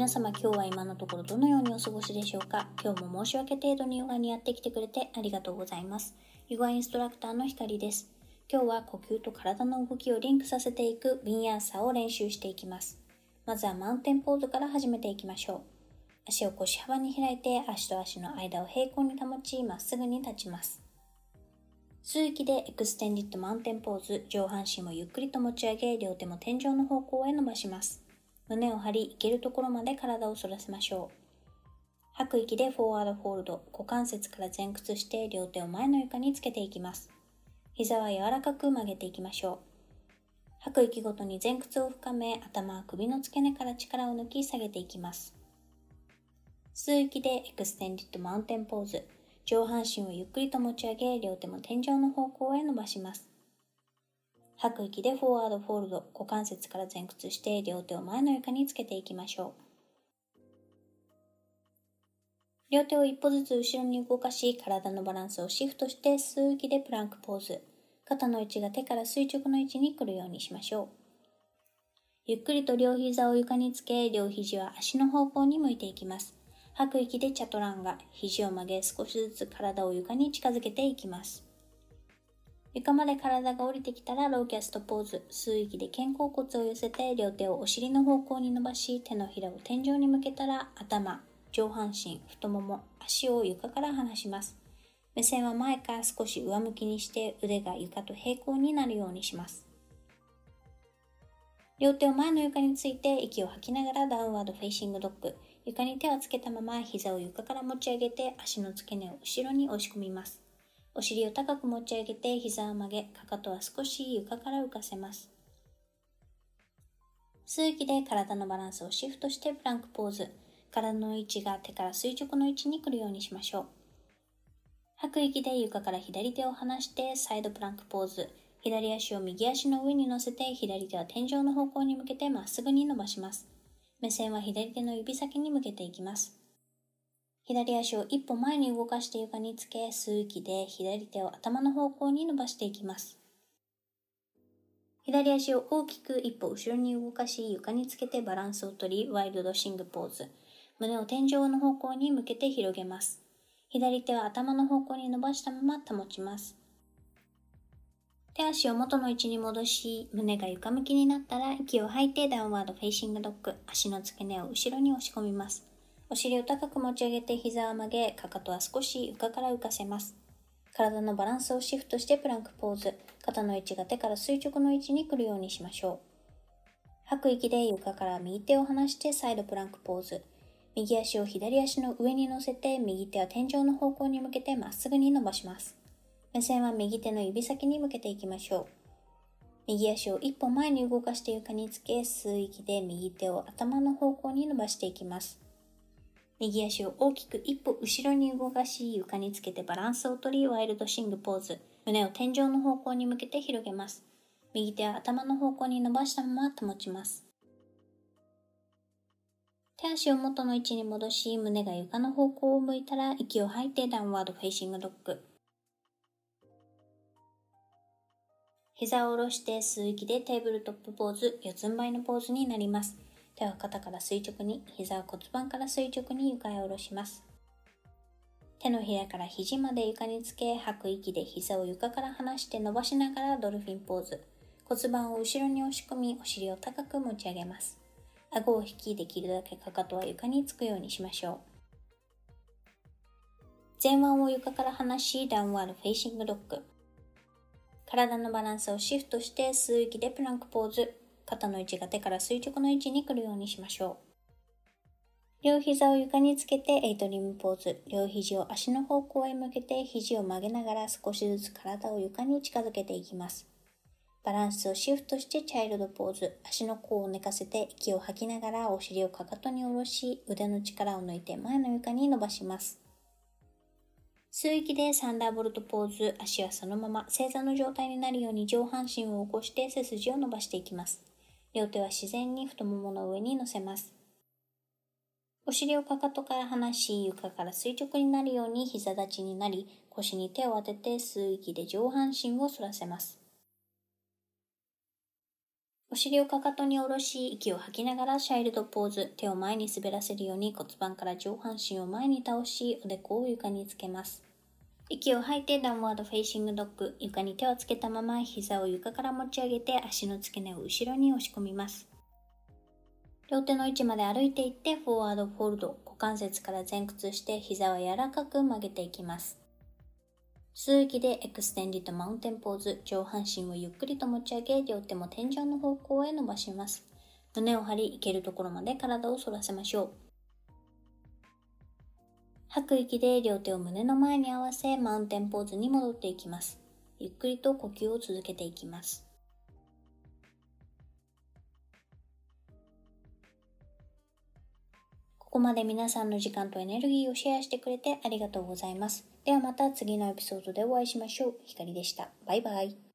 皆様今日は今のところどのようにお過ごしでしょうか？今日も申し訳程度にヨガにやってきてくれてありがとうございます。ヨガインストラクターのひかりです。今日は呼吸と体の動きをリンクさせていくビンヤーサーを練習していきます。まずは Mountain Pose から始めていきましょう。足を腰幅に開いて足と足の間を平行に保ちまっすぐに立ちます。吸う息で Extended Mountain Pose、上半身をゆっくりと持ち上げ、両手も天井の方向へ伸ばします。胸を張り、いけるところまで体を反らせましょう。吐く息で Forward Fold、股関節から前屈して両手を前の床につけていきます。膝は柔らかく曲げていきましょう。吐く息ごとに前屈を深め、頭は首の付け根から力を抜き下げていきます。吸う息で Extended Mountain Pose。上半身をゆっくりと持ち上げ、両手も天井の方向へ伸ばします。吐く息でフォワードフォールド、股関節から前屈して両手を前の床につけていきましょう。両手を一歩ずつ後ろに動かし、体のバランスをシフトして吸う息でプランクポーズ。肩の位置が手から垂直の位置に来るようにしましょう。ゆっくりと両膝を床につけ、両肘は足の方向に向いていきます。吐く息でチャトランガ、肘を曲げ少しずつ体を床に近づけていきます。床まで体が降りてきたら Locust Pose。吸う息で肩甲骨を寄せて両手をお尻の方向に伸ばし、手のひらを天井に向けたら頭、上半身、太もも、足を床から離します。目線は前から少し上向きにして腕が床と平行になるようにします。両手を前の床について息を吐きながら Downward Facing Dog。床に手をつけたまま膝を床から持ち上げて足の付け根を後ろに押し込みます。お尻を高く持ち上げて膝を曲げ、かかとは少し床から浮かせます。吸う息で体のバランスをシフトしてプランクポーズ。体の位置が手から垂直の位置に来るようにしましょう。吐く息で床から左手を離してサイドプランクポーズ。左足を右足の上に乗せて左手は天井の方向に向けてまっすぐに伸ばします。目線は左手の指先に向けていきます。左足を一歩前に動かして床につけ、吸う息で左手を頭の方向に伸ばしていきます。左足を大きく一歩後ろに動かし、床につけてバランスをとり、 Wild Thing Pose。胸を天井の方向に向けて広げます。左手は頭の方向に伸ばしたまま保ちます。手足を元の位置に戻し、胸が床向きになったら息を吐いて Downward Facing Dog、足の付け根を後ろに押し込みます。お尻を高く持ち上げて膝を曲げ、かかとは少し床から浮かせます。体のバランスをシフトしてプランクポーズ。肩の位置が手から垂直の位置に来るようにしましょう。吐く息で床から右手を離してサイドプランクポーズ。右足を左足の上に乗せて、右手は天井の方向に向けてまっすぐに伸ばします。目線は右手の指先に向けていきましょう。右足を一歩前に動かして床につけ、吸う息で右手を頭の方向に伸ばしていきます。右足を大きく一歩後ろに動かし、床につけてバランスをとり、 Wild Thing Pose。胸を天井の方向に向けて広げます。右手は頭の方向に伸ばしたまま保ちます。手足を元の位置に戻し、胸が床の方向を向いたら、息を吐いて Downward Facing Dog。膝を下ろして吸う息で Tabletop Pose、四つん這いのポーズになります。手は肩から垂直に、膝は骨盤から垂直に床へ下ろします。手のひらから肘まで床につけ、吐く息で膝を床から離して伸ばしながら Dolphin Pose。骨盤を後ろに押し込み、お尻を高く持ち上げます。顎を引き、できるだけかかとは床につくようにしましょう。前腕を床から離し、 Downward Facing Dog。体のバランスをシフトして吸う息で Plank Pose。肩の位置が手から垂直の位置に来るようにしましょう。両膝を床につけてエイトリムポーズ。両肘を足の方向へ向けて肘を曲げながら少しずつ体を床に近づけていきます。バランスをシフトしてチャイルドポーズ。足の甲を寝かせて息を吐きながらお尻をかかとに下ろし、腕の力を抜いて前の床に伸ばします。吸う息でサンダーボルトポーズ。足はそのまま正座の状態になるように上半身を起こして背筋を伸ばしていきます。両手は自然に太ももの上に乗せます。お尻をかかとから離し、床から垂直になるように膝立ちになり、腰に手を当てて吸う息で上半身を反らせます。お尻をかかとに下ろし、息を吐きながら Child's Pose。手を前に滑らせるように骨盤から上半身を前に倒し、おでこを床につけます。息を吐いて Downward Facing Dog。床に手をつけたまま膝を床から持ち上げて足の付け根を後ろに押し込みます。両手の位置まで歩いていって Forward Fold。股関節から前屈して膝を柔らかく曲げていきます。吸う息で Extended Mountain Pose、上半身をゆっくりと持ち上げ、両手も天井の方向へ伸ばします。胸を張り、いけるところまで体を反らせましょう。吐く息で両手を胸の前に合わせ、 Mountain Pose に戻っていきます。ゆっくりと呼吸を続けていきます。ここまで皆さんの時間とエネルギーをシェアしてくれてありがとうございます。ではまた次のエピソードでお会いしましょう。ひかりでした。バイバイ。